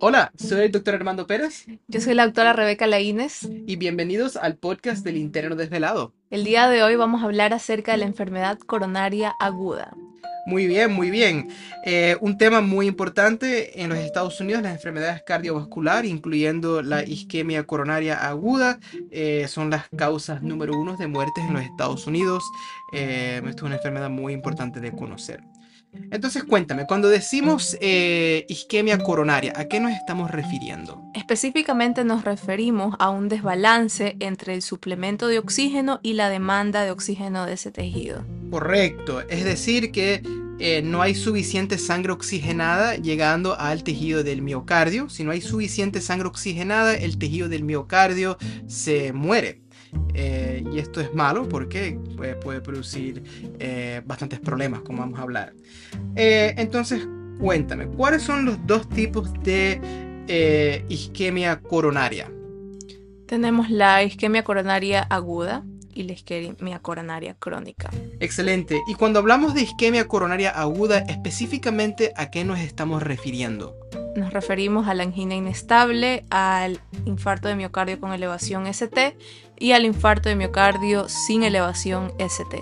Hola, soy el doctor Armando Pérez. Yo soy la doctora Rebeca Laínez. Y bienvenidos al podcast del Interno Desvelado. El día de hoy vamos a hablar acerca de la enfermedad coronaria aguda. Muy bien, muy bien. Eh, un tema muy importante en los Estados Unidos, las enfermedades cardiovasculares, incluyendo la isquemia coronaria aguda, eh, son las causas número uno de muertes en los Estados Unidos. Eh, esto es una enfermedad muy importante de conocer. Entonces cuéntame, cuando decimos eh, isquemia coronaria, ¿a qué nos estamos refiriendo? Específicamente nos referimos a un desbalance entre el suplemento de oxígeno y la demanda de oxígeno de ese tejido. Correcto, es decir que eh, no hay suficiente sangre oxigenada llegando al tejido del miocardio. Si no hay suficiente sangre oxigenada, el tejido del miocardio se muere. Eh, y esto es malo porque puede, producir eh, bastantes problemas, como vamos a hablar. Eh, entonces, cuéntame, ¿cuáles son los dos tipos de isquemia coronaria? Tenemos la isquemia coronaria aguda y la isquemia coronaria crónica. Excelente. Y cuando hablamos de isquemia coronaria aguda, específicamente a qué nos estamos refiriendo? Nos referimos a la angina inestable, al infarto de miocardio con elevación ST y al infarto de miocardio sin elevación ST.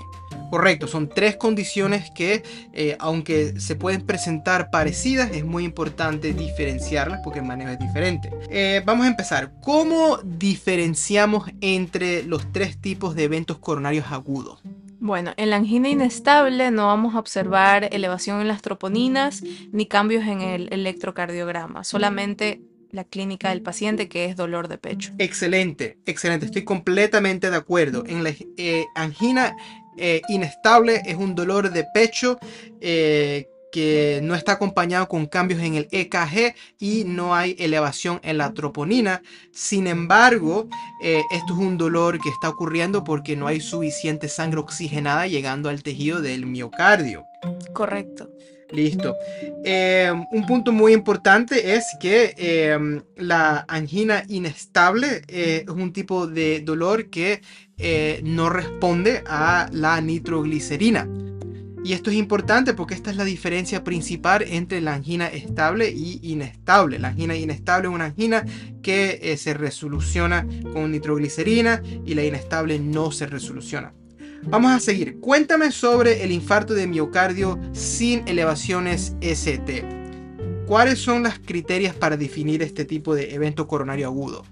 Correcto, son tres condiciones que, eh, aunque se pueden presentar parecidas, es muy importante diferenciarlas porque el manejo es diferente. Eh, vamos a empezar. ¿Cómo diferenciamos entre los tres tipos de eventos coronarios agudos? Bueno, en la angina inestable no vamos a observar elevación en las troponinas ni cambios en el electrocardiograma, solamente la clínica del paciente que es dolor de pecho. Excelente, excelente, estoy completamente de acuerdo. En la eh, angina eh, inestable es un dolor de pecho eh, que no está acompañado con cambios en el EKG y no hay elevación en la troponina. Sin embargo, eh, esto es un dolor que está ocurriendo porque no hay suficiente sangre oxigenada llegando al tejido del miocardio. Correcto. Listo. Eh, un punto muy importante es que eh, la angina inestable es un tipo de dolor que no responde a la nitroglicerina. Y esto es importante porque esta es la diferencia principal entre la angina estable y inestable. La angina inestable es una angina que eh, se resoluciona con nitroglicerina y la inestable no se resoluciona. Vamos a seguir. Cuéntame sobre el infarto de miocardio sin elevaciones ST. ¿Cuáles son las criterios para definir este tipo de evento coronario agudo?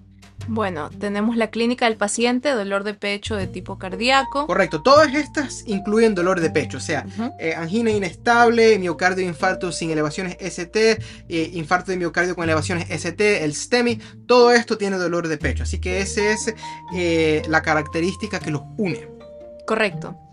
Bueno, tenemos la clínica del paciente, dolor de pecho de tipo cardíaco. Correcto, todas estas incluyen dolor de pecho, o sea, eh, angina inestable, miocardio infarto sin elevaciones ST, eh, infarto de miocardio con elevaciones ST, el STEMI, todo esto tiene dolor de pecho, así que esa es eh, la característica que los une. Correcto.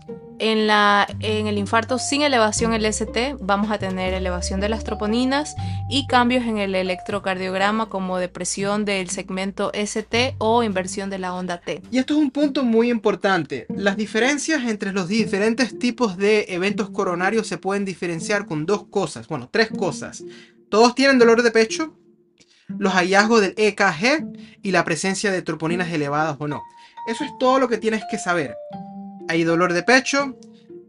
En, el infarto sin elevación LST vamos a tener elevación de las troponinas y cambios en el electrocardiograma como depresión del segmento ST o inversión de la onda T. Y esto es un punto muy importante. Las diferencias entre los diferentes tipos de eventos coronarios se pueden diferenciar con dos cosas, bueno, tres cosas. Todos tienen dolor de pecho, los hallazgos del EKG y la presencia de troponinas elevadas o no. Eso es todo lo que tienes que saber hay dolor de pecho,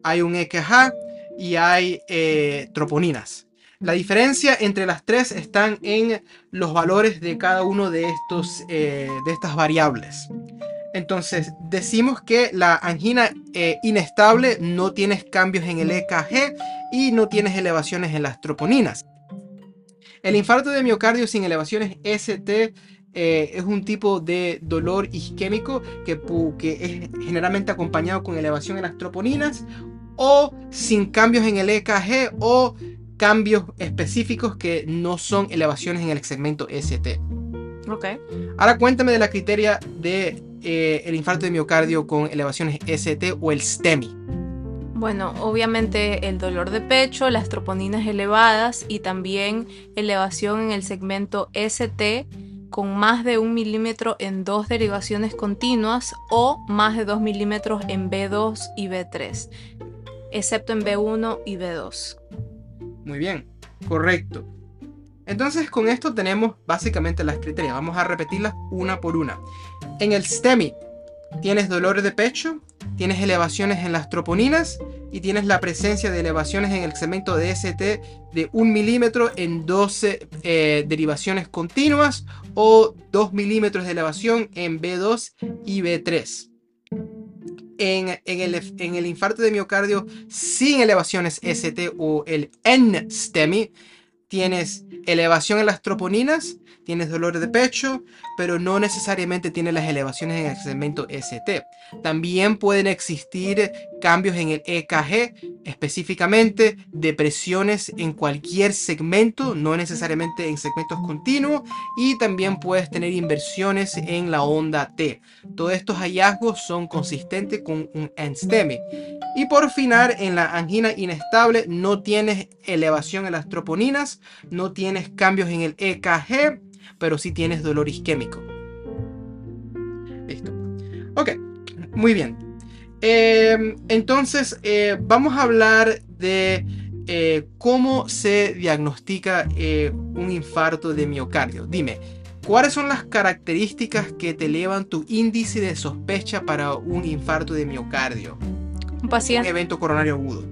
hay un EKG y hay eh, troponinas. La diferencia entre las tres están en los valores de cada uno de, estos, eh, de estas variables. Entonces, decimos que la angina eh, inestable no tienes cambios en el EKG y no tienes elevaciones en las troponinas. El infarto de miocardio sin elevaciones ST eh, es un tipo de dolor isquémico que, que, es generalmente acompañado con elevación en las troponinas o sin cambios en el EKG o cambios específicos que no son elevaciones en el segmento ST. Ok. Ahora cuéntame de la criteria de eh, el infarto de miocardio con elevaciones ST o el STEMI. Bueno, obviamente el dolor de pecho, las troponinas elevadas y también elevación en el segmento ST con más de un milímetro en dos derivaciones continuas o más de 2 milímetros en B2 y B3, excepto en B1 y B2. Muy bien, correcto. Entonces con esto tenemos básicamente las criterias. Vamos a repetirlas una por una. En el STEMI tienes dolor de pecho, tienes elevaciones en las troponinas y tienes la presencia de elevaciones en el segmento de ST de 1 milímetro en 12 eh, derivaciones continuas o 2 milímetros de elevación en B2 y B3. En, el, en, el, infarto de miocardio sin elevaciones ST o el N-STEMI, tienes elevación en las troponinas, tienes dolor de pecho, pero no necesariamente tienes las elevaciones en el segmento ST. También pueden existir cambios en el EKG, específicamente depresiones en cualquier segmento, no necesariamente en segmentos continuos, y también puedes tener inversiones en la onda T. Todos estos hallazgos son consistentes con un NSTEMI. Y por final, en la angina inestable no tienes elevación en las troponinas, no tienes cambios en el EKG, pero sí tienes dolor isquémico. Listo. Ok, muy bien. Em, entonces, eh, vamos a hablar de eh, cómo se diagnostica eh, un infarto de miocardio. Dime, ¿cuáles son las características que te elevan tu índice de sospecha para un infarto de miocardio? Un paciente. Un evento coronario agudo.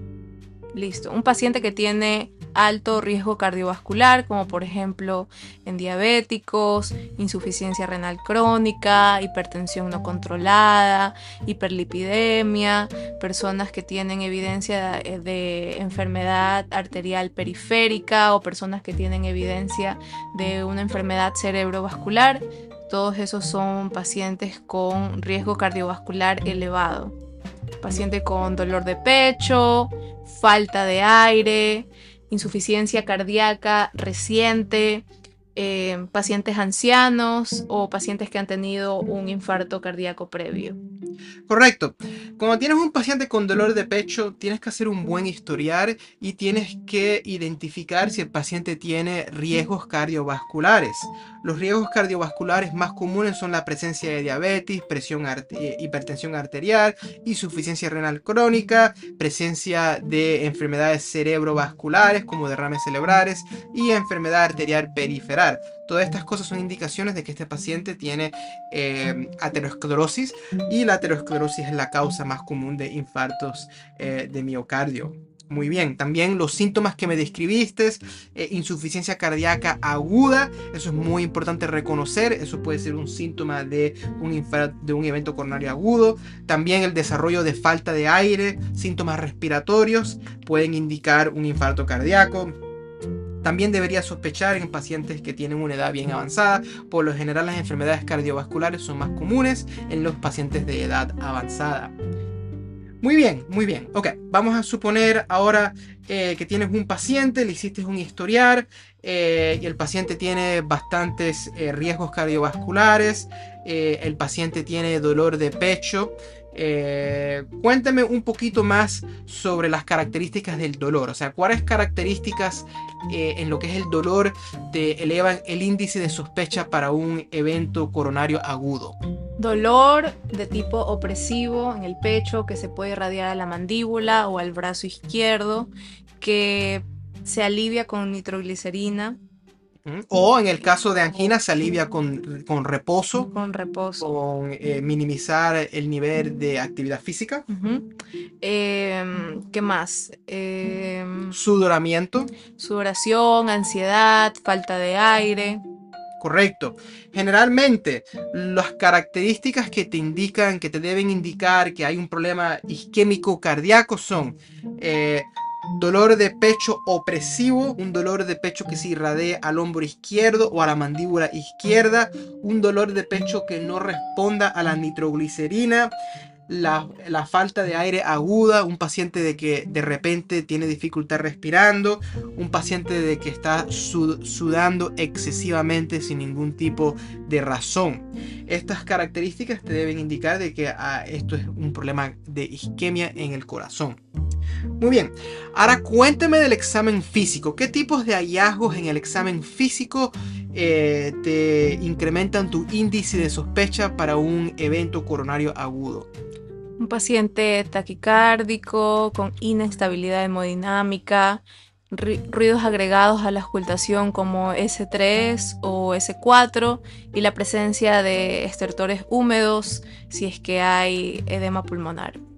Listo. Un paciente que tiene alto riesgo cardiovascular, como por ejemplo en diabéticos, insuficiencia renal crónica, hipertensión no controlada, hiperlipidemia, personas que tienen evidencia de, enfermedad arterial periférica o personas que tienen evidencia de una enfermedad cerebrovascular. Todos esos son pacientes con riesgo cardiovascular elevado. Paciente con dolor de pecho, falta de aire, insuficiencia cardíaca reciente, eh, pacientes ancianos o pacientes que han tenido un infarto cardíaco previo. Correcto. Cuando tienes un paciente con dolor de pecho, tienes que hacer un buen historial y tienes que identificar si el paciente tiene riesgos cardiovasculares. Los riesgos cardiovasculares más comunes son la presencia de diabetes, presión eh, hipertensión arterial, insuficiencia renal crónica, presencia de enfermedades cerebrovasculares como derrames cerebrales y enfermedad arterial periferal. Todas estas cosas son indicaciones de que este paciente tiene eh, aterosclerosis y la aterosclerosis es la causa más común de infartos eh, de miocardio. Muy bien, también los síntomas que me describiste, eh, insuficiencia cardíaca aguda, eso es muy importante reconocer, eso puede ser un síntoma de un, de un evento coronario agudo. También el desarrollo de falta de aire, síntomas respiratorios pueden indicar un infarto cardíaco. También debería sospechar en pacientes que tienen una edad bien avanzada. Por lo general las enfermedades cardiovasculares son más comunes en los pacientes de edad avanzada. Muy bien, muy bien. Ok, vamos a suponer ahora eh, que tienes un paciente, le hiciste un historial eh, y el paciente tiene bastantes eh, riesgos cardiovasculares, el paciente tiene dolor de pecho. Eh, cuéntame un poquito más sobre las características del dolor, o sea, cuáles características eh, en lo que es el dolor te elevan el índice de sospecha para un evento coronario agudo. Dolor de tipo opresivo en el pecho que se puede irradiar a la mandíbula o al brazo izquierdo, que se alivia con nitroglicerina o en el caso de angina se alivia con, reposo. Con reposo. Con eh, minimizar el nivel de actividad física. Em, ¿Qué más? Em, Sudoramiento. Sudoración, ansiedad, falta de aire. Correcto. Generalmente, las características que te indican, que te deben indicar que hay un problema isquémico cardíaco son eh, dolor de pecho opresivo, un dolor de pecho que se irradea al hombro izquierdo o a la mandíbula izquierda, un dolor de pecho que no responda a la nitroglicerina, la, falta de aire aguda, un paciente de que de repente tiene dificultad respirando, un paciente de que está sudando excesivamente sin ningún tipo de razón. Estas características te deben indicar de que ah, esto es un problema de isquemia en el corazón. Muy bien, ahora cuénteme del examen físico. ¿Qué tipos de hallazgos en el examen físico eh, te incrementan tu índice de sospecha para un evento coronario agudo? Un paciente taquicárdico con inestabilidad hemodinámica, ruidos agregados a la ocultación como S3 o S4 y la presencia de estertores húmedos si es que hay edema pulmonar.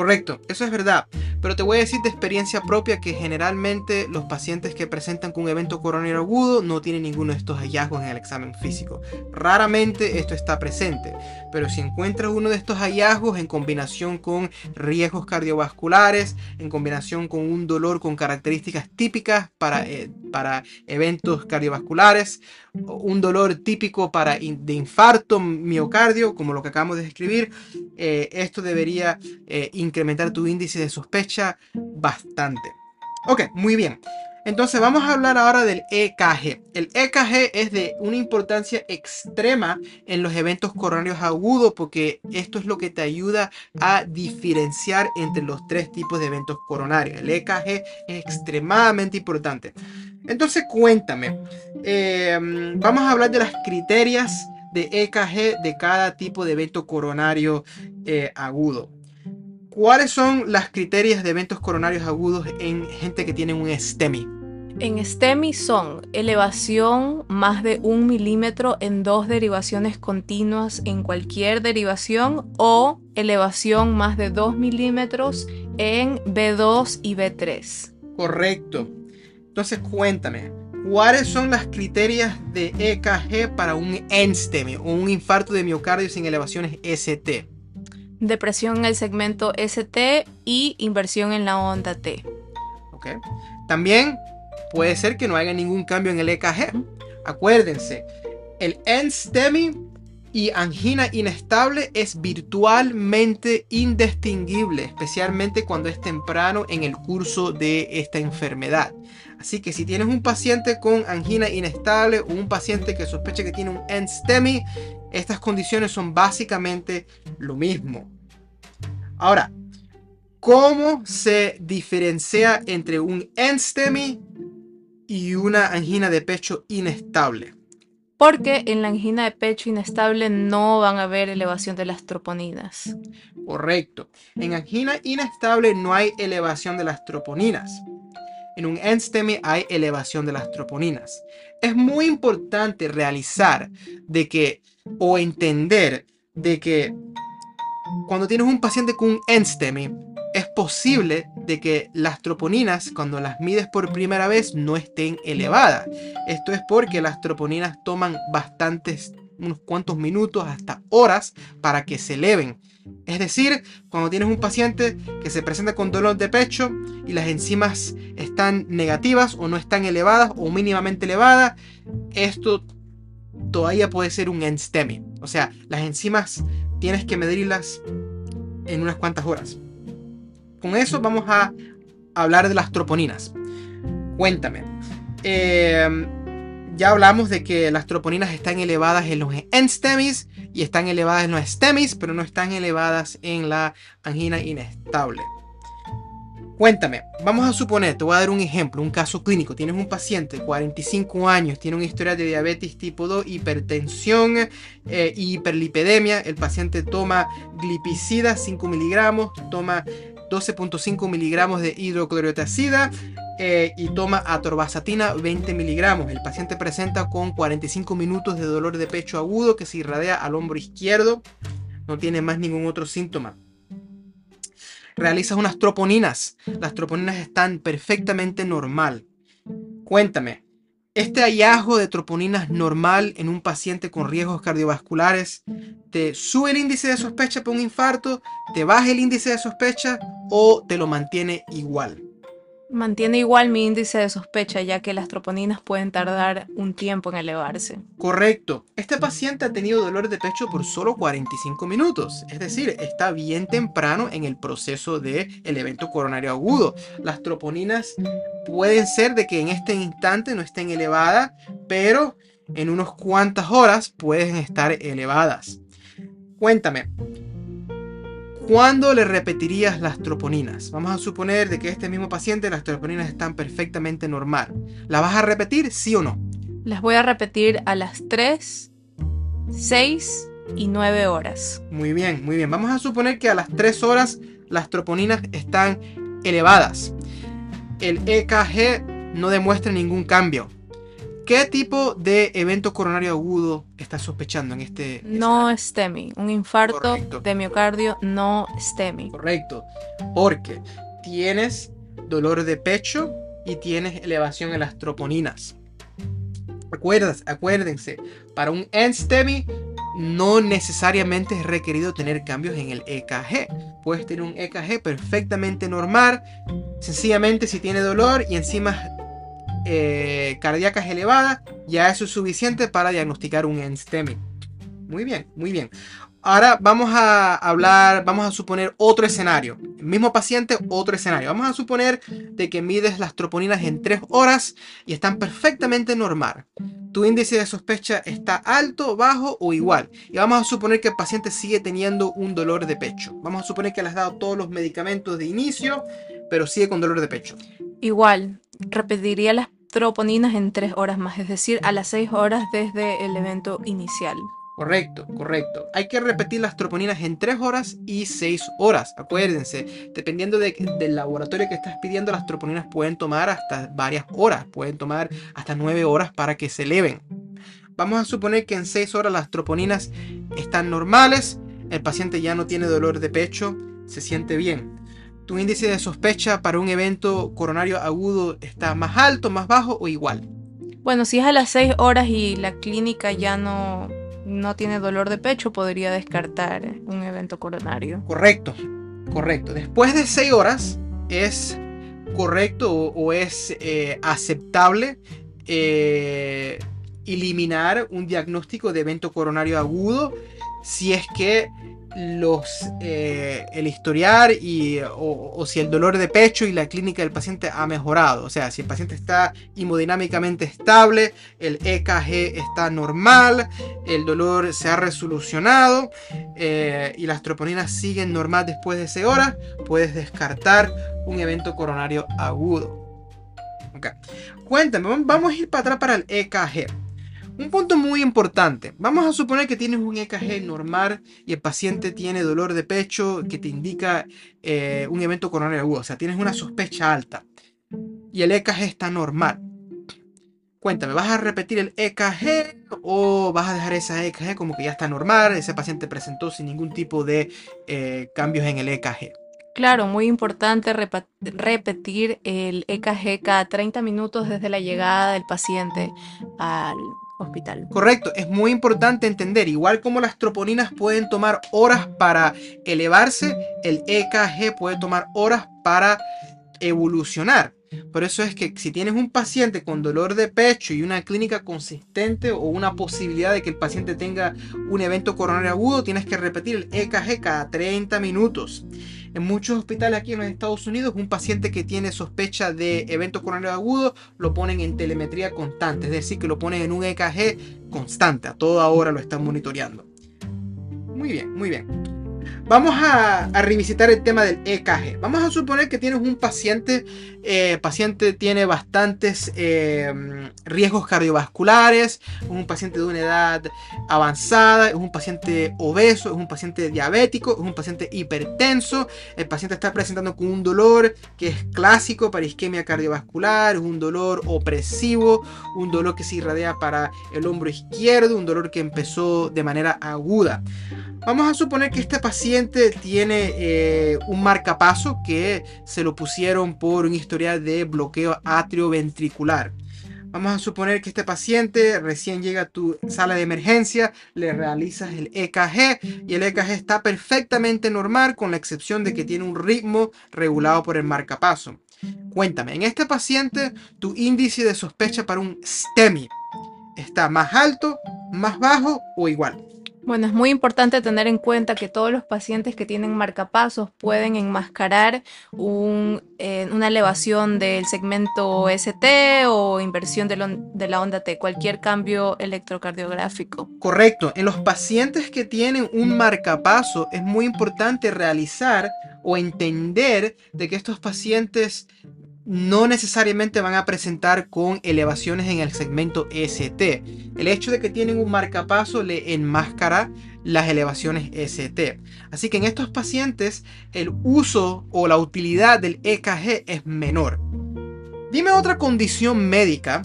Correcto, eso es verdad. Pero te voy a decir de experiencia propia que generalmente los pacientes que presentan con un evento coronario agudo no tienen ninguno de estos hallazgos en el examen físico. Raramente esto está presente, pero si encuentras uno de estos hallazgos en combinación con riesgos cardiovasculares, en combinación con un dolor con características típicas para, eh, para eventos cardiovasculares, un dolor típico para de infarto miocardio, como lo que acabamos de describir, eh, esto debería eh, incrementar tu índice de sospecha bastante. Ok, muy bien. Entonces vamos a hablar ahora del EKG. El EKG es de una importancia extrema en los eventos coronarios agudos porque esto es lo que te ayuda a diferenciar entre los tres tipos de eventos coronarios. El EKG es extremadamente importante. Entonces cuéntame, em, vamos a hablar de las criterias de EKG de cada tipo de evento coronario eh, agudo. ¿Cuáles son las criterias de eventos coronarios agudos en gente que tiene un STEMI? En STEMI son elevación más de un milímetro en dos derivaciones continuas en cualquier derivación o elevación más de 2 milímetros en B2 y B3. Correcto. Entonces cuéntame, ¿cuáles son las criterias de EKG para un NSTEMI o un infarto de miocardio sin elevaciones ST? depresión en el segmento ST y inversión en la onda T. Okay. También puede ser que no haya ningún cambio en el EKG. Acuérdense, el NSTEMI y angina inestable es virtualmente indistinguible, especialmente cuando es temprano en el curso de esta enfermedad. Así que si tienes un paciente con angina inestable o un paciente que sospecha que tiene un NSTEMI, estas condiciones son básicamente lo mismo. Ahora, ¿cómo se diferencia entre un NSTEMI y una angina de pecho inestable? Porque en la angina de pecho inestable no van a haber elevación de las troponinas. Correcto. En angina inestable no hay elevación de las troponinas en un NSTEMI hay elevación de las troponinas. Es muy importante realizar de que o entender de que cuando tienes un paciente con un NSTEMI es posible de que las troponinas cuando las mides por primera vez no estén elevadas. Esto es porque las troponinas toman bastantes unos cuantos minutos hasta horas para que se eleven. Es decir, cuando tienes un paciente que se presenta con dolor de pecho y las enzimas están negativas o no están elevadas o mínimamente elevadas, esto todavía puede ser un NSTEMI. O sea, las enzimas tienes que medirlas en unas cuantas horas. Con eso vamos a hablar de las troponinas. Cuéntame. Eh, ya hablamos de que las troponinas están elevadas en los NSTEMIs y están elevadas en los STEMIs, pero no están elevadas en la angina inestable. Cuéntame, vamos a suponer, te voy a dar un ejemplo, un caso clínico. Tienes un paciente, 45 años, tiene una historia de diabetes tipo 2, hipertensión eh, hiperlipidemia. El paciente toma glipicida 5 miligramos, toma 12.5 miligramos de hidroclorotiazida eh, y toma atorvastatina 20 miligramos. El paciente presenta con 45 minutos de dolor de pecho agudo que se irradia al hombro izquierdo. No tiene más ningún otro síntoma. Realizas unas troponinas. Las troponinas están perfectamente normal. Cuéntame, este hallazgo de troponinas normal en un paciente con riesgos cardiovasculares te sube el índice de sospecha por un infarto, te baja el índice de sospecha o te lo mantiene igual. Mantiene igual mi índice de sospecha, ya que las troponinas pueden tardar un tiempo en elevarse. Correcto. Este paciente ha tenido dolor de pecho por solo 45 minutos, es decir, está bien temprano en el proceso del el evento coronario agudo. Las troponinas pueden ser de que en este instante no estén elevadas, pero en unos cuantas horas pueden estar elevadas. Cuéntame, ¿Cuándo le repetirías las troponinas? Vamos a suponer de que este mismo paciente las troponinas están perfectamente normal. ¿La vas a repetir, sí o no? Las voy a repetir a las 3, 6 y 9 horas. Muy bien, muy bien. Vamos a suponer que a las 3 horas las troponinas están elevadas. El EKG no demuestra ningún cambio. ¿Qué tipo de evento coronario agudo estás sospechando en este? No STEMI, un infarto Correcto. de miocardio no STEMI. Correcto. Porque tienes dolor de pecho y tienes elevación en las troponinas. Acuerdas, acuérdense, para un NSTEMI no necesariamente es requerido tener cambios en el EKG. Puedes tener un EKG perfectamente normal, sencillamente si tiene dolor y encima eh, cardíacas elevadas, ya eso es suficiente para diagnosticar un NSTEMI. Muy bien, muy bien. Ahora vamos a hablar, vamos a suponer otro escenario. Mismo paciente, otro escenario. Vamos a suponer de que mides las troponinas en 3 horas y están perfectamente normal. Tu índice de sospecha está alto, bajo o igual. Y vamos a suponer que el paciente sigue teniendo un dolor de pecho. Vamos a suponer que le has dado todos los medicamentos de inicio, pero sigue con dolor de pecho. Igual, repetiría las troponinas en 3 horas más, es decir, a las 6 horas desde el evento inicial. Correcto, correcto. Hay que repetir las troponinas en 3 horas y 6 horas. Acuérdense, dependiendo de- del laboratorio que estás pidiendo, las troponinas pueden tomar hasta varias horas. Pueden tomar hasta 9 horas para que se eleven. Vamos a suponer que en 6 horas las troponinas están normales. El paciente ya no tiene dolor de pecho, se siente bien. Tu índice de sospecha para un evento coronario agudo está más alto, más bajo o igual. Bueno, si es a las 6 horas y la clínica ya no, no tiene dolor de pecho, podría descartar un evento coronario. Correcto, correcto. Después de 6 horas es correcto o, o es eh, aceptable eh, eliminar un diagnóstico de evento coronario agudo si es que los eh, el historial y o, si el dolor de pecho y la clínica del paciente ha mejorado o sea si el paciente está hemodinámicamente estable el EKG está normal el dolor se ha resolucionado eh, y las troponinas siguen normal después de 6 horas, puedes descartar un evento coronario agudo. Ok. Cuéntame, vam- vamos a ir para atrás para el EKG. Un punto muy importante. Vamos a suponer que tienes un EKG normal y el paciente tiene dolor de pecho que te indica eh, un evento coronario agudo. O sea, tienes una sospecha alta y el EKG está normal. Cuéntame, ¿vas a repetir el EKG o vas a dejar esa EKG como que ya está normal? Ese paciente presentó sin ningún tipo de eh, cambios en el EKG. Claro, muy importante repetir el EKG cada 30 minutos desde la llegada del paciente al hospital. Correcto, es muy importante entender, igual como las troponinas pueden tomar horas para elevarse, el EKG puede tomar horas para evolucionar. Por eso es que si tienes un paciente con dolor de pecho y una clínica consistente o una posibilidad de que el paciente tenga un evento coronario agudo, tienes que repetir el EKG cada 30 minutos. En muchos hospitales aquí en los Estados Unidos, un paciente que tiene sospecha de evento coronario agudo lo ponen en telemetría constante, es decir, que lo ponen en un EKG constante, a toda hora lo están monitoreando. Muy bien, muy bien. Vamos a, revisitar el tema del EKG. Vamos a suponer que tienes un paciente, eh, paciente tiene bastantes eh, riesgos cardiovasculares, es un paciente de una edad avanzada, es un paciente obeso, es un paciente diabético, es un paciente hipertenso, el paciente está presentando con un dolor que es clásico para isquemia cardiovascular, es un dolor opresivo, un dolor que se irradia para el hombro izquierdo, un dolor que empezó de manera aguda. Vamos a suponer que este paciente tiene eh, un marcapaso que se lo pusieron por un historial de bloqueo atrioventricular. Vamos a suponer que este paciente recién llega a tu sala de emergencia, le realizas el EKG y el EKG está perfectamente normal con la excepción de que tiene un ritmo regulado por el marcapaso. Cuéntame, en este paciente tu índice de sospecha para un STEMI está más alto, más bajo o igual. Bueno, es muy importante tener en cuenta que todos los pacientes que tienen marcapasos pueden enmascarar eh, una elevación del segmento ST o inversión de, de la onda T, cualquier cambio electrocardiográfico. Correcto. En los pacientes que tienen un marcapaso es muy importante realizar o entender de que estos pacientes no necesariamente van a presentar con elevaciones en el segmento ST. El hecho de que tienen un marcapaso le enmascara las elevaciones ST. Así que en estos pacientes el uso o la utilidad del EKG es menor. Dime otra condición médica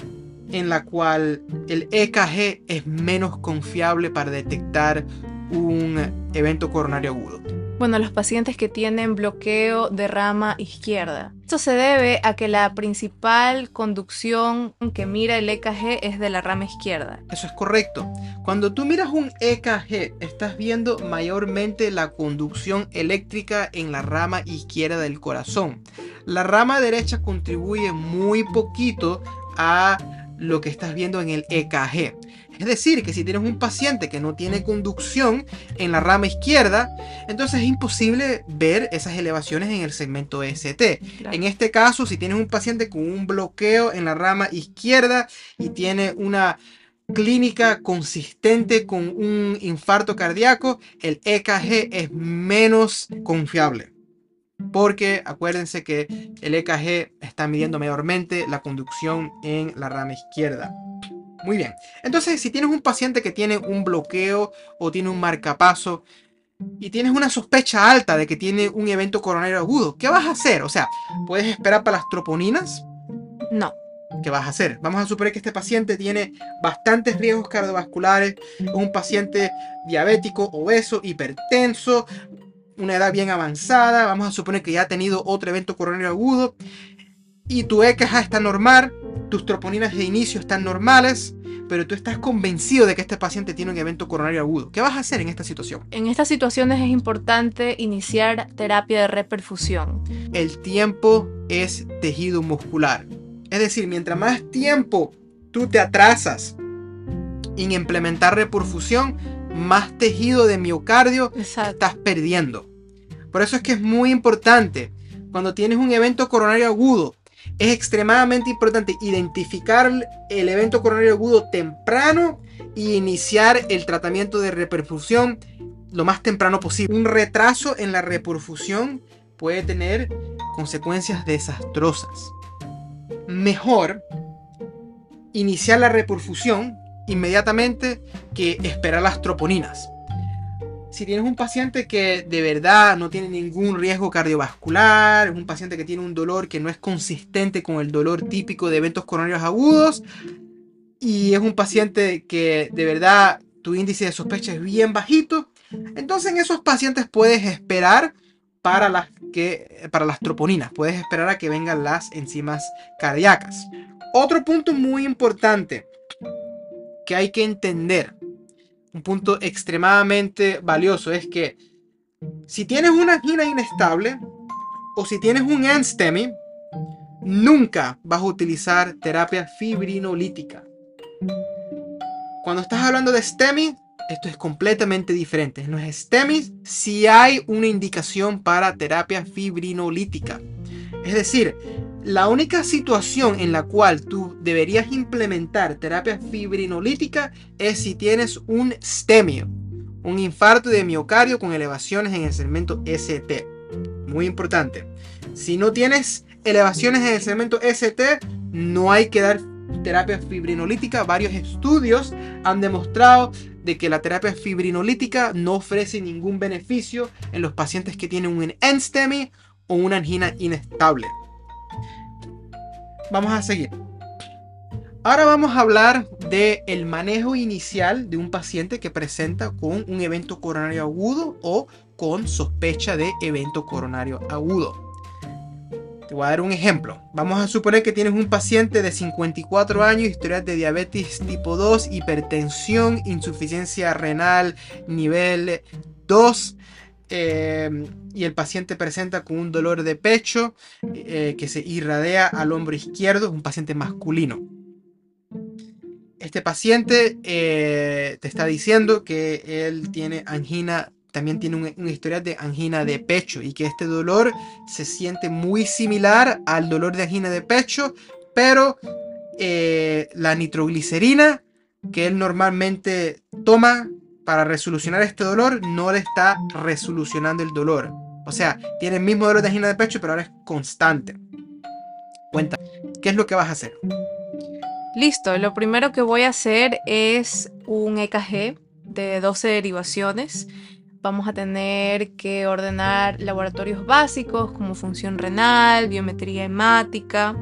en la cual el EKG es menos confiable para detectar un evento coronario agudo? Bueno, los pacientes que tienen bloqueo de rama izquierda. Esto se debe a que la principal conducción que mira el EKG es de la rama izquierda. Eso es correcto. Cuando tú miras un EKG, estás viendo mayormente la conducción eléctrica en la rama izquierda del corazón. La rama derecha contribuye muy poquito a lo que estás viendo en el EKG. Es decir, que si tienes un paciente que no tiene conducción en la rama izquierda, entonces es imposible ver esas elevaciones en el segmento ST. En este caso, si tienes un paciente con un bloqueo en la rama izquierda y tiene una clínica consistente con un infarto cardíaco, el EKG es menos confiable. Porque acuérdense que el EKG está midiendo mayormente la conducción en la rama izquierda. Muy bien. Entonces, si tienes un paciente que tiene un bloqueo o tiene un marcapaso y tienes una sospecha alta de que tiene un evento coronario agudo, ¿qué vas a hacer? O sea, ¿puedes esperar para las troponinas? No. ¿Qué vas a hacer? Vamos a suponer que este paciente tiene bastantes riesgos cardiovasculares, un paciente diabético, obeso, hipertenso, una edad bien avanzada, vamos a suponer que ya ha tenido otro evento coronario agudo y tu EKG está normal, tus troponinas de inicio están normales, pero tú estás convencido de que este paciente tiene un evento coronario agudo. ¿Qué vas a hacer en esta situación? En estas situaciones es importante iniciar terapia de reperfusión. El tiempo es tejido muscular. Es decir, mientras más tiempo tú te atrasas en implementar reperfusión, más tejido de miocardio estás perdiendo. Por eso es que es muy importante cuando tienes un evento coronario agudo es extremadamente importante identificar el evento coronario agudo temprano y iniciar el tratamiento de reperfusión lo más temprano posible. Un retraso en la reperfusión puede tener consecuencias desastrosas. Mejor iniciar la reperfusión inmediatamente que esperar las troponinas si tienes un paciente que de verdad no tiene ningún riesgo cardiovascular, es un paciente que tiene un dolor que no es consistente con el dolor típico de eventos coronarios agudos, y es un paciente que de verdad tu índice de sospecha es bien bajito, entonces en esos pacientes puedes esperar para las, que, para las troponinas, puedes esperar a que vengan las enzimas cardíacas. Otro punto muy importante que hay que entender un punto extremadamente valioso es que si tienes una angina inestable o si tienes un NSTEMI, nunca vas a utilizar terapia fibrinolítica. Cuando estás hablando de STEMI, esto es completamente diferente. No es STEMI si hay una indicación para terapia fibrinolítica. Es decir, la única situación en la cual tú deberías implementar terapia fibrinolítica es si tienes un STEMIO, un infarto de miocardio con elevaciones en el segmento ST. Muy importante. Si no tienes elevaciones en el segmento ST, no hay que dar terapia fibrinolítica. Varios estudios han demostrado de que la terapia fibrinolítica no ofrece ningún beneficio en los pacientes que tienen un NSTEMI o una angina inestable. Vamos a seguir. Ahora vamos a hablar del el manejo inicial de un paciente que presenta con un evento coronario agudo o con sospecha de evento coronario agudo. Te voy a dar un ejemplo. Vamos a suponer que tienes un paciente de 54 años, historial de diabetes tipo 2, hipertensión, insuficiencia renal nivel 2, eh, y el paciente presenta con un dolor de pecho eh, que se irradia al hombro izquierdo, un paciente masculino. Este paciente eh, te está diciendo que él tiene angina, también tiene un, historial de angina de pecho y que este dolor se siente muy similar al dolor de angina de pecho, pero la nitroglicerina que él normalmente toma para resolucionar este dolor no le está resolucionando el dolor. O sea, tiene el mismo dolor de angina de pecho, pero ahora es constante. Cuenta, ¿qué es lo que vas a hacer? Listo, lo primero que voy a hacer es un EKG de 12 derivaciones. Vamos a tener que ordenar laboratorios básicos como función renal, biometría hemática,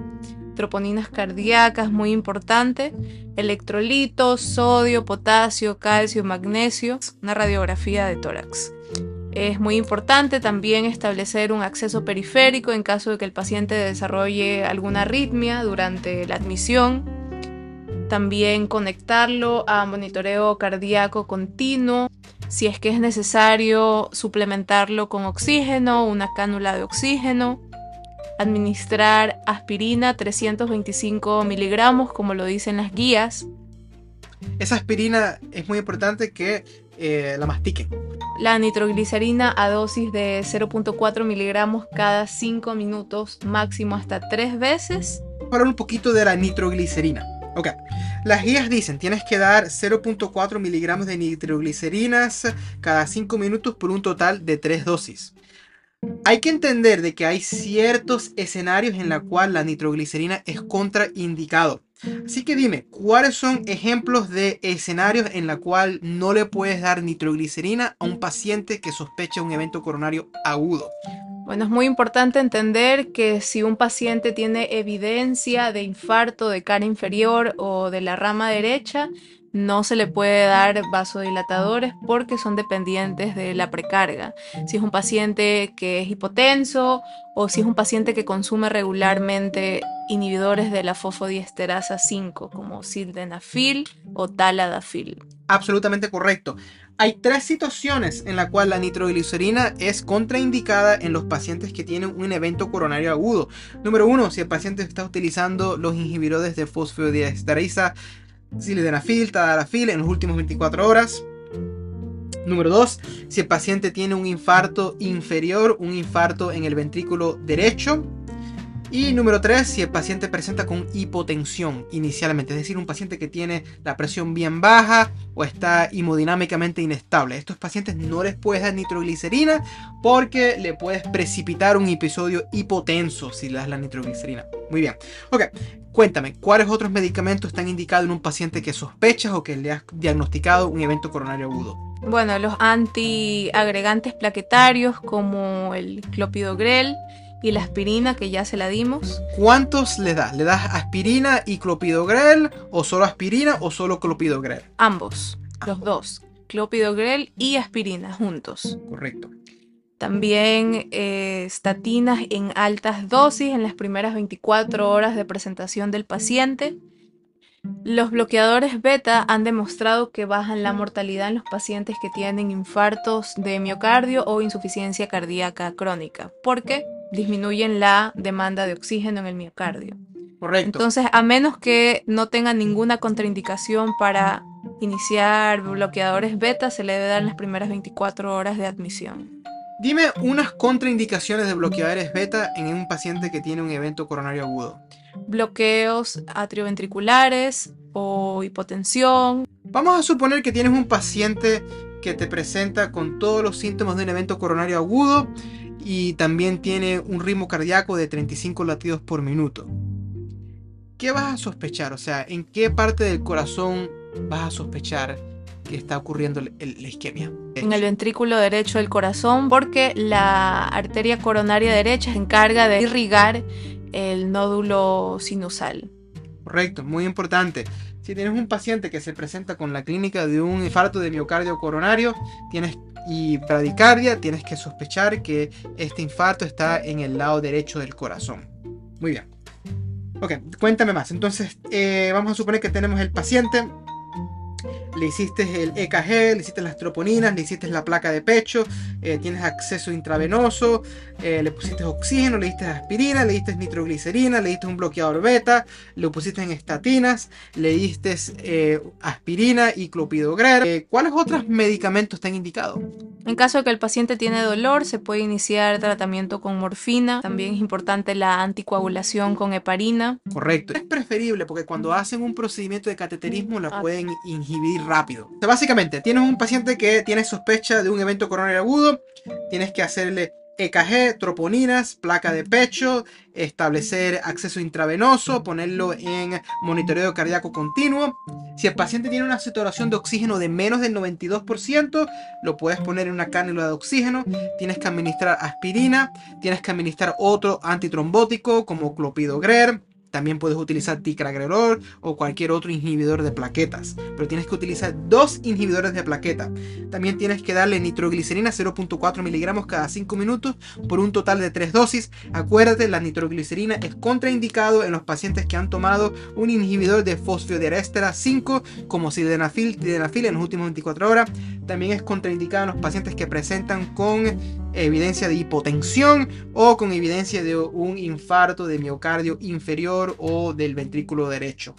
troponinas cardíacas, muy importante, electrolitos, sodio, potasio, calcio, magnesio, una radiografía de tórax. Es muy importante también establecer un acceso periférico en caso de que el paciente desarrolle alguna arritmia durante la admisión. También conectarlo a monitoreo cardíaco continuo. Si es que es necesario suplementarlo con oxígeno, una cánula de oxígeno. Administrar aspirina 325 miligramos, como lo dicen las guías. Esa aspirina es muy importante que eh, la mastiquen. La nitroglicerina a dosis de 0.4 miligramos cada 5 minutos, máximo hasta 3 veces. Para un poquito de la nitroglicerina. Ok, las guías dicen tienes que dar 0.4 miligramos de nitroglicerinas cada 5 minutos por un total de 3 dosis. Hay que entender de que hay ciertos escenarios en los cuales la nitroglicerina es contraindicado. Así que dime, ¿cuáles son ejemplos de escenarios en la cual no le puedes dar nitroglicerina a un paciente que sospecha un evento coronario agudo? Bueno, es muy importante entender que si un paciente tiene evidencia de infarto de cara inferior o de la rama derecha, no se le puede dar vasodilatadores porque son dependientes de la precarga. Si es un paciente que es hipotenso o si es un paciente que consume regularmente inhibidores de la fosfodiesterasa 5 como sildenafil o taladafil. Absolutamente correcto. Hay tres situaciones en las cuales la nitroglicerina es contraindicada en los pacientes que tienen un evento coronario agudo. Número uno, si el paciente está utilizando los inhibidores de fosfodiesterasa sildenafil, tadalafil en las últimas 24 horas. Número 2, si el paciente tiene un infarto inferior, un infarto en el ventrículo derecho. Y número 3, si el paciente presenta con hipotensión inicialmente, es decir, un paciente que tiene la presión bien baja o está hemodinámicamente inestable. Estos pacientes no les puedes dar nitroglicerina porque le puedes precipitar un episodio hipotenso si le das la nitroglicerina. Muy bien. Ok, cuéntame, ¿cuáles otros medicamentos están indicados en un paciente que sospechas o que le has diagnosticado un evento coronario agudo? Bueno, los antiagregantes plaquetarios como el clopidogrel y la aspirina que ya se la dimos. ¿Cuántos le das? ¿Le das aspirina y clopidogrel o solo aspirina o solo clopidogrel? Ambos, los dos, clopidogrel y aspirina juntos. Correcto. También eh, estatinas en altas dosis en las primeras 24 horas de presentación del paciente. Los bloqueadores beta han demostrado que bajan la mortalidad en los pacientes que tienen infartos de miocardio o insuficiencia cardíaca crónica, porque disminuyen la demanda de oxígeno en el miocardio. Correcto. Entonces, a menos que no tenga ninguna contraindicación para iniciar bloqueadores beta, se le debe dar en las primeras 24 horas de admisión. Dime unas contraindicaciones de bloqueadores beta en un paciente que tiene un evento coronario agudo. Bloqueos atrioventriculares o hipotensión. Vamos a suponer que tienes un paciente que te presenta con todos los síntomas de un evento coronario agudo y también tiene un ritmo cardíaco de 35 latidos por minuto. ¿Qué vas a sospechar? O sea, ¿en qué parte del corazón vas a sospechar que está ocurriendo la isquemia? En el ventrículo derecho del corazón, porque la arteria coronaria derecha se encarga de irrigar el nódulo sinusal. Correcto, muy importante. Si tienes un paciente que se presenta con la clínica de un infarto de miocardio coronario, tienes y bradicardia, tienes que sospechar que este infarto está en el lado derecho del corazón. Muy bien. Ok, cuéntame más. Entonces, eh, vamos a suponer que tenemos el paciente le hiciste el EKG, le hiciste las troponinas, le hiciste la placa de pecho, eh, tienes acceso intravenoso, eh, le pusiste oxígeno, le diste aspirina, le diste nitroglicerina, le diste un bloqueador beta, lo pusiste en estatinas, le diste eh, aspirina y clopidogrel. ¿Cuáles otros medicamentos están indicados? En caso de que el paciente tiene dolor, se puede iniciar tratamiento con morfina. También es importante la anticoagulación con heparina. Correcto. Es preferible porque cuando hacen un procedimiento de cateterismo la ah. pueden rápido. básicamente, tienes un paciente que tiene sospecha de un evento coronario agudo, tienes que hacerle EKG, troponinas, placa de pecho, establecer acceso intravenoso, ponerlo en monitoreo cardíaco continuo. Si el paciente tiene una saturación de oxígeno de menos del 92%, lo puedes poner en una cánula de oxígeno. Tienes que administrar aspirina, tienes que administrar otro antitrombótico como clopidogrel También puedes utilizar ticagrelor o cualquier otro inhibidor de plaquetas. Pero tienes que utilizar dos inhibidores de plaqueta. También tienes que darle nitroglicerina 0.4 miligramos cada 5 minutos por un total de 3 dosis. Acuérdate, la nitroglicerina es contraindicado en los pacientes que han tomado un inhibidor de fosfodiesterasa 5 como sildenafil, sildenafil en las últimas 24 horas. También es contraindicado en los pacientes que presentan con evidencia de hipotensión o con evidencia de un infarto de miocardio inferior o del ventrículo derecho.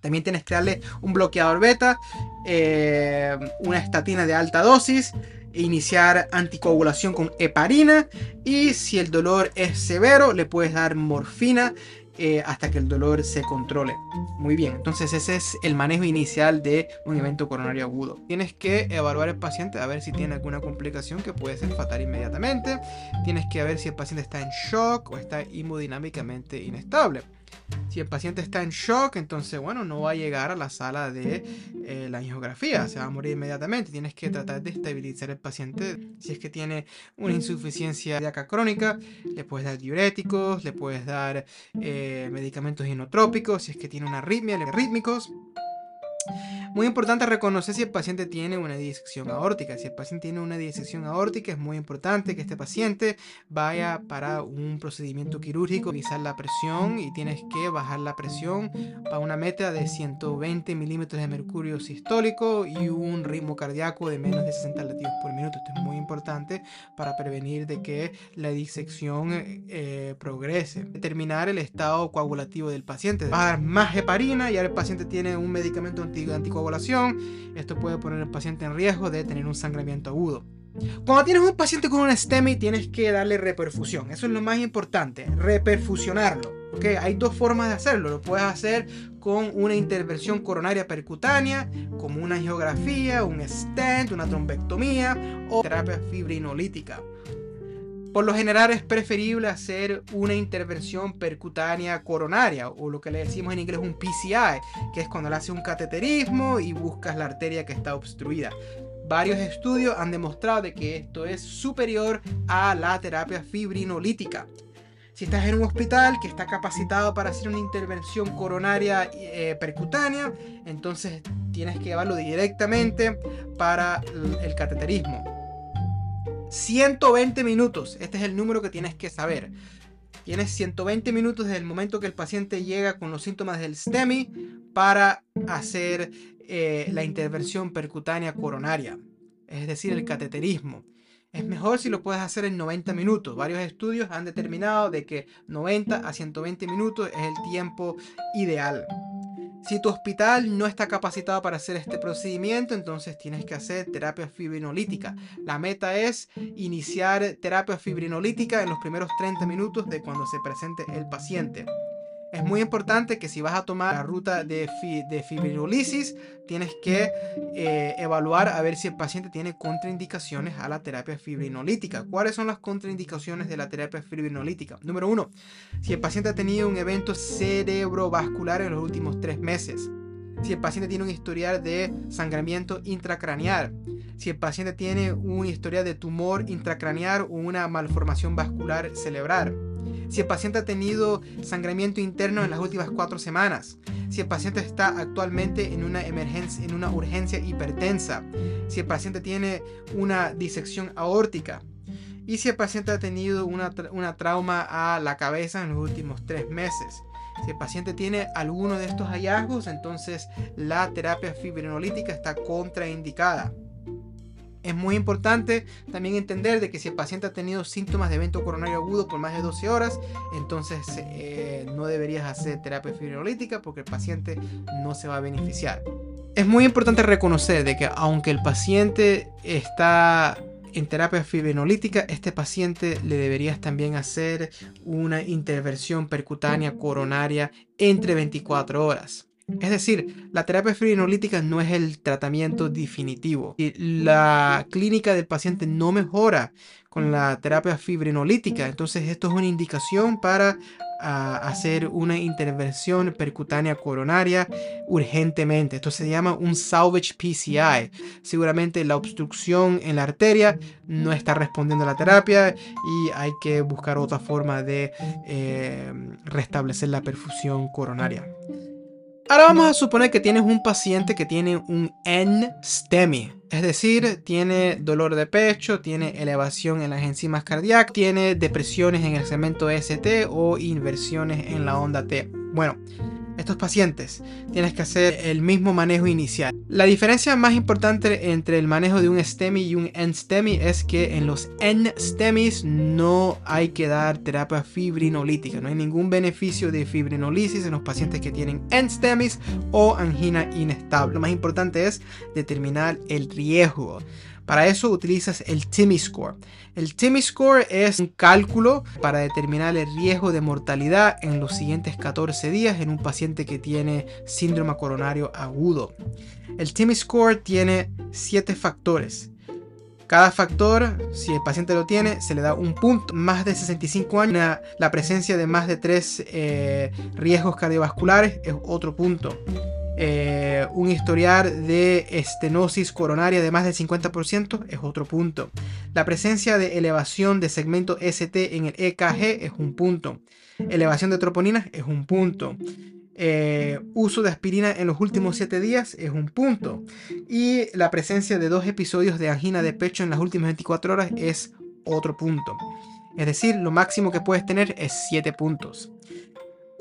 También tienes que darle un bloqueador beta, eh, una estatina de alta dosis, iniciar anticoagulación con heparina y si el dolor es severo le puedes dar morfina eh, hasta que el dolor se controle. Muy bien, entonces ese es el manejo inicial de un evento coronario agudo. Tienes que evaluar al paciente a ver si tiene alguna complicación que puede ser fatal inmediatamente. Tienes que ver si el paciente está en shock o está hemodinámicamente inestable. Si el paciente está en shock, entonces, bueno, no va a llegar a la sala de eh, la angiografía, se va a morir inmediatamente. Tienes que tratar de estabilizar al paciente. Si es que tiene una insuficiencia cardíaca crónica, le puedes dar diuréticos, le puedes dar eh, medicamentos inotrópicos. Si es que tiene una arritmia, le rítmicos. Muy importante reconocer si el paciente tiene una disección aórtica. Si el paciente tiene una disección aórtica, es muy importante que este paciente vaya para un procedimiento quirúrgico, revisar la presión y tienes que bajar la presión a una meta de 120 milímetros de mercurio sistólico y un ritmo cardíaco de menos de 60 latidos por minuto. Esto es muy importante para prevenir de que la disección eh, progrese. Determinar el estado coagulativo del paciente. Dar más heparina y ahora el paciente tiene un medicamento anticoagulante esto puede poner al paciente en riesgo de tener un sangramiento agudo. Cuando tienes un paciente con una STEMI tienes que darle reperfusión. Eso es lo más importante, reperfusionarlo. ¿okay? Hay dos formas de hacerlo. Lo puedes hacer con una intervención coronaria percutánea, como una angiografía, un stent, una trombectomía o terapia fibrinolítica. Por lo general es preferible hacer una intervención percutánea coronaria o lo que le decimos en inglés un PCI, que es cuando le hace un cateterismo y buscas la arteria que está obstruida. Varios estudios han demostrado de que esto es superior a la terapia fibrinolítica. Si estás en un hospital que está capacitado para hacer una intervención coronaria eh, percutánea, entonces tienes que llevarlo directamente para el cateterismo. 120 minutos. Este es el número que tienes que saber. Tienes 120 minutos desde el momento que el paciente llega con los síntomas del STEMI para hacer eh, la intervención percutánea coronaria, es decir, el cateterismo. Es mejor si lo puedes hacer en 90 minutos. Varios estudios han determinado de que 90 a 120 minutos es el tiempo ideal. Si tu hospital no está capacitado para hacer este procedimiento, entonces tienes que hacer terapia fibrinolítica. La meta es iniciar terapia fibrinolítica en los primeros 30 minutos de cuando se presente el paciente. Es muy importante que si vas a tomar la ruta de, de fibrinolisis, tienes que eh, evaluar a ver si el paciente tiene contraindicaciones a la terapia fibrinolítica. ¿Cuáles son las contraindicaciones de la terapia fibrinolítica? Número uno, si el paciente ha tenido un evento cerebrovascular en los últimos tres meses. Si el paciente tiene un historial de sangramiento intracraneal. Si el paciente tiene un historial de tumor intracraneal o una malformación vascular cerebral si el paciente ha tenido sangramiento interno en las últimas cuatro semanas, si el paciente está actualmente en una emergencia, en una urgencia hipertensa, si el paciente tiene una disección aórtica y si el paciente ha tenido una, una trauma a la cabeza en los últimos tres meses. Si el paciente tiene alguno de estos hallazgos, entonces la terapia fibrinolítica está contraindicada. Es muy importante también entender de que si el paciente ha tenido síntomas de evento coronario agudo por más de 12 horas, entonces eh, no deberías hacer terapia fibrinolítica porque el paciente no se va a beneficiar. Es muy importante reconocer de que aunque el paciente está en terapia fibrinolítica, este paciente le deberías también hacer una intervención percutánea coronaria entre 24 horas. Es decir, la terapia fibrinolítica no es el tratamiento definitivo. Y la clínica del paciente no mejora con la terapia fibrinolítica. Entonces esto es una indicación para a hacer una intervención percutánea coronaria urgentemente. Esto se llama un salvage PCI. Seguramente la obstrucción en la arteria no está respondiendo a la terapia y hay que buscar otra forma de eh, restablecer la perfusión coronaria. Ahora vamos a suponer que tienes un paciente que tiene un N-STEMI, es decir, tiene dolor de pecho, tiene elevación en las enzimas cardíacas, tiene depresiones en el segmento ST o inversiones en la onda T. Bueno, estos pacientes tienes que hacer el mismo manejo inicial. La diferencia más importante entre el manejo de un STEMI y un N-STEMI es que en los N-STEMIs no hay que dar terapia fibrinolítica. No hay ningún beneficio de fibrinolisis en los pacientes que tienen N-STEMIs o angina inestable. Lo más importante es determinar el riesgo. Para eso utilizas el TIMI score. El TIMI score es un cálculo para determinar el riesgo de mortalidad en los siguientes 14 días en un paciente que tiene síndrome coronario agudo. El TIMI score tiene 7 factores. Cada factor, si el paciente lo tiene, se le da un punto. Más de 65 años, la presencia de más de 3 eh, riesgos cardiovasculares es otro punto. Eh, un historial de estenosis coronaria de más del 50% es otro punto. La presencia de elevación de segmento ST en el EKG es un punto. Elevación de troponinas es un punto. Eh, uso de aspirina en los últimos 7 días es un punto. Y la presencia de dos episodios de angina de pecho en las últimas 24 horas es otro punto. Es decir, lo máximo que puedes tener es 7 puntos.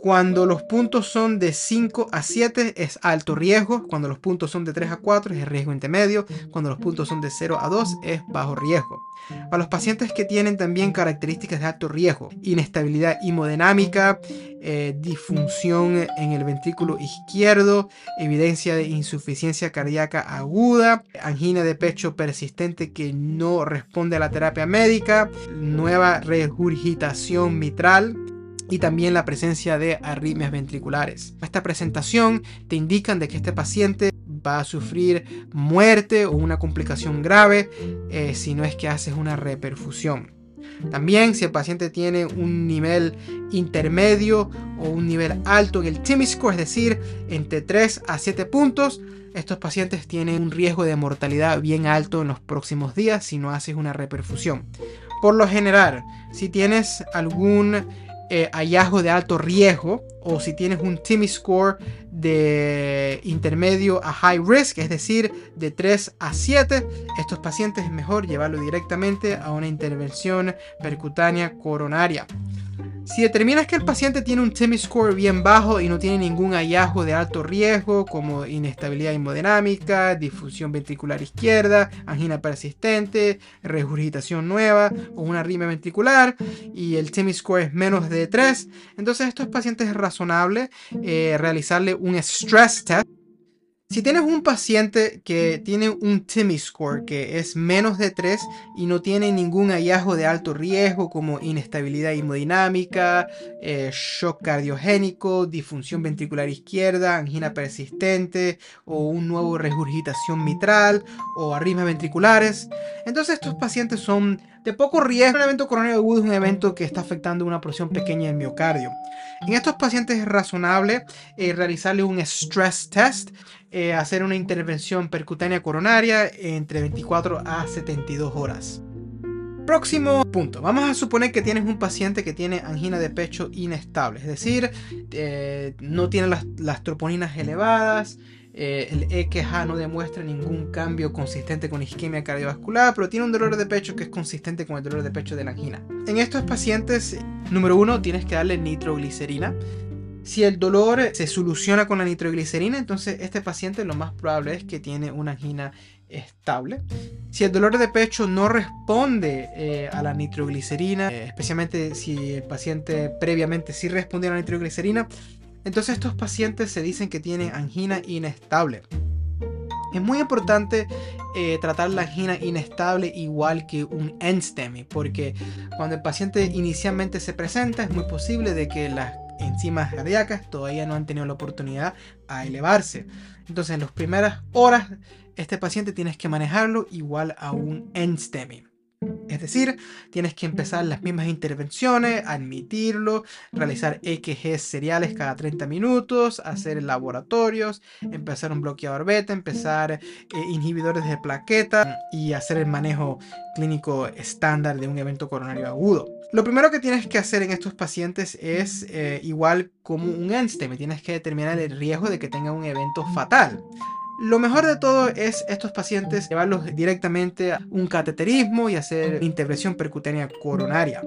Cuando los puntos son de 5 a 7 es alto riesgo. Cuando los puntos son de 3 a 4 es riesgo intermedio. Cuando los puntos son de 0 a 2 es bajo riesgo. Para los pacientes que tienen también características de alto riesgo, inestabilidad hemodinámica, eh, disfunción en el ventrículo izquierdo, evidencia de insuficiencia cardíaca aguda, angina de pecho persistente que no responde a la terapia médica, nueva regurgitación mitral, y también la presencia de arritmias ventriculares. Esta presentación te indican de que este paciente va a sufrir muerte o una complicación grave eh, si no es que haces una reperfusión. También si el paciente tiene un nivel intermedio o un nivel alto en el TIMI score, es decir, entre 3 a 7 puntos, estos pacientes tienen un riesgo de mortalidad bien alto en los próximos días si no haces una reperfusión. Por lo general, si tienes algún eh, hallazgo de alto riesgo o si tienes un TIMI score de intermedio a high risk, es decir, de 3 a 7, estos pacientes es mejor llevarlo directamente a una intervención percutánea coronaria. Si determinas que el paciente tiene un TIMI score bien bajo y no tiene ningún hallazgo de alto riesgo como inestabilidad hemodinámica, difusión ventricular izquierda, angina persistente, regurgitación nueva o una arritmia ventricular y el TIMI score es menos de 3, entonces estos pacientes es razonable eh, realizarle un stress test si tienes un paciente que tiene un TIMI score que es menos de 3 y no tiene ningún hallazgo de alto riesgo como inestabilidad hemodinámica, eh, shock cardiogénico, disfunción ventricular izquierda, angina persistente o un nuevo regurgitación mitral o arritmias ventriculares, entonces estos pacientes son de poco riesgo. Un evento coronario agudo es un evento que está afectando una porción pequeña del miocardio. En estos pacientes es razonable eh, realizarle un stress test, eh, hacer una intervención percutánea coronaria entre 24 a 72 horas. Próximo punto. Vamos a suponer que tienes un paciente que tiene angina de pecho inestable, es decir, eh, no tiene las, troponinas elevadas, eh, el EKG no demuestra ningún cambio consistente con isquemia cardiovascular, pero tiene un dolor de pecho que es consistente con el dolor de pecho de la angina. En estos pacientes, número uno, tienes que darle nitroglicerina. Si el dolor se soluciona con la nitroglicerina, entonces este paciente lo más probable es que tiene una angina estable. Si el dolor de pecho no responde eh, a la nitroglicerina, eh, especialmente si el paciente previamente sí respondió a la nitroglicerina, entonces estos pacientes se dicen que tienen angina inestable. Es muy importante eh, tratar la angina inestable igual que un NSTEMI, porque cuando el paciente inicialmente se presenta es muy posible de que las enzimas cardíacas todavía no han tenido la oportunidad a elevarse. Entonces en las primeras horas este paciente tienes que manejarlo igual a un NSTEMI. Es decir, tienes que empezar las mismas intervenciones, admitirlo, realizar EKGs seriales cada 30 minutos, hacer laboratorios, empezar un bloqueador beta, empezar eh, inhibidores de plaqueta y hacer el manejo clínico estándar de un evento coronario agudo. Lo primero que tienes que hacer en estos pacientes es eh, igual como un me tienes que determinar el riesgo de que tenga un evento fatal. Lo mejor de todo es estos pacientes llevarlos directamente a un cateterismo y hacer intervención percutánea coronaria.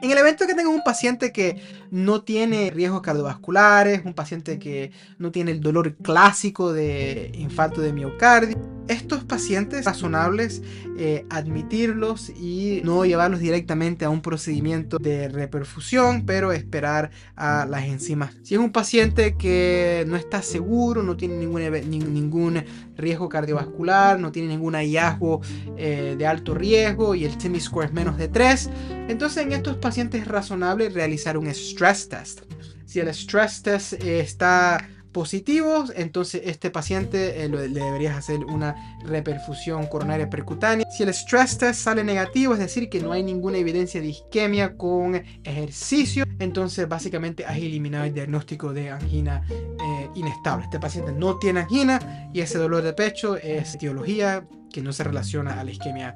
En el evento que tengas un paciente que no tiene riesgos cardiovasculares, un paciente que no tiene el dolor clásico de infarto de miocardio, estos pacientes razonables eh, admitirlos y no llevarlos directamente a un procedimiento de reperfusión, pero esperar a las enzimas. Si es un paciente que no está seguro, no tiene ningún, ningún riesgo cardiovascular, no tiene ningún hallazgo eh, de alto riesgo y el TIMI score es menos de 3, entonces en estos pacientes es razonable realizar un stress test. Si el stress test está positivos, entonces este paciente eh, le deberías hacer una reperfusión coronaria percutánea. Si el stress test sale negativo, es decir, que no hay ninguna evidencia de isquemia con ejercicio, entonces básicamente has eliminado el diagnóstico de angina eh, inestable. Este paciente no tiene angina y ese dolor de pecho es etiología que no se relaciona a la isquemia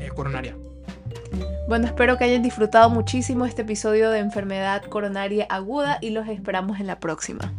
eh, coronaria. Bueno, espero que hayan disfrutado muchísimo este episodio de enfermedad coronaria aguda y los esperamos en la próxima.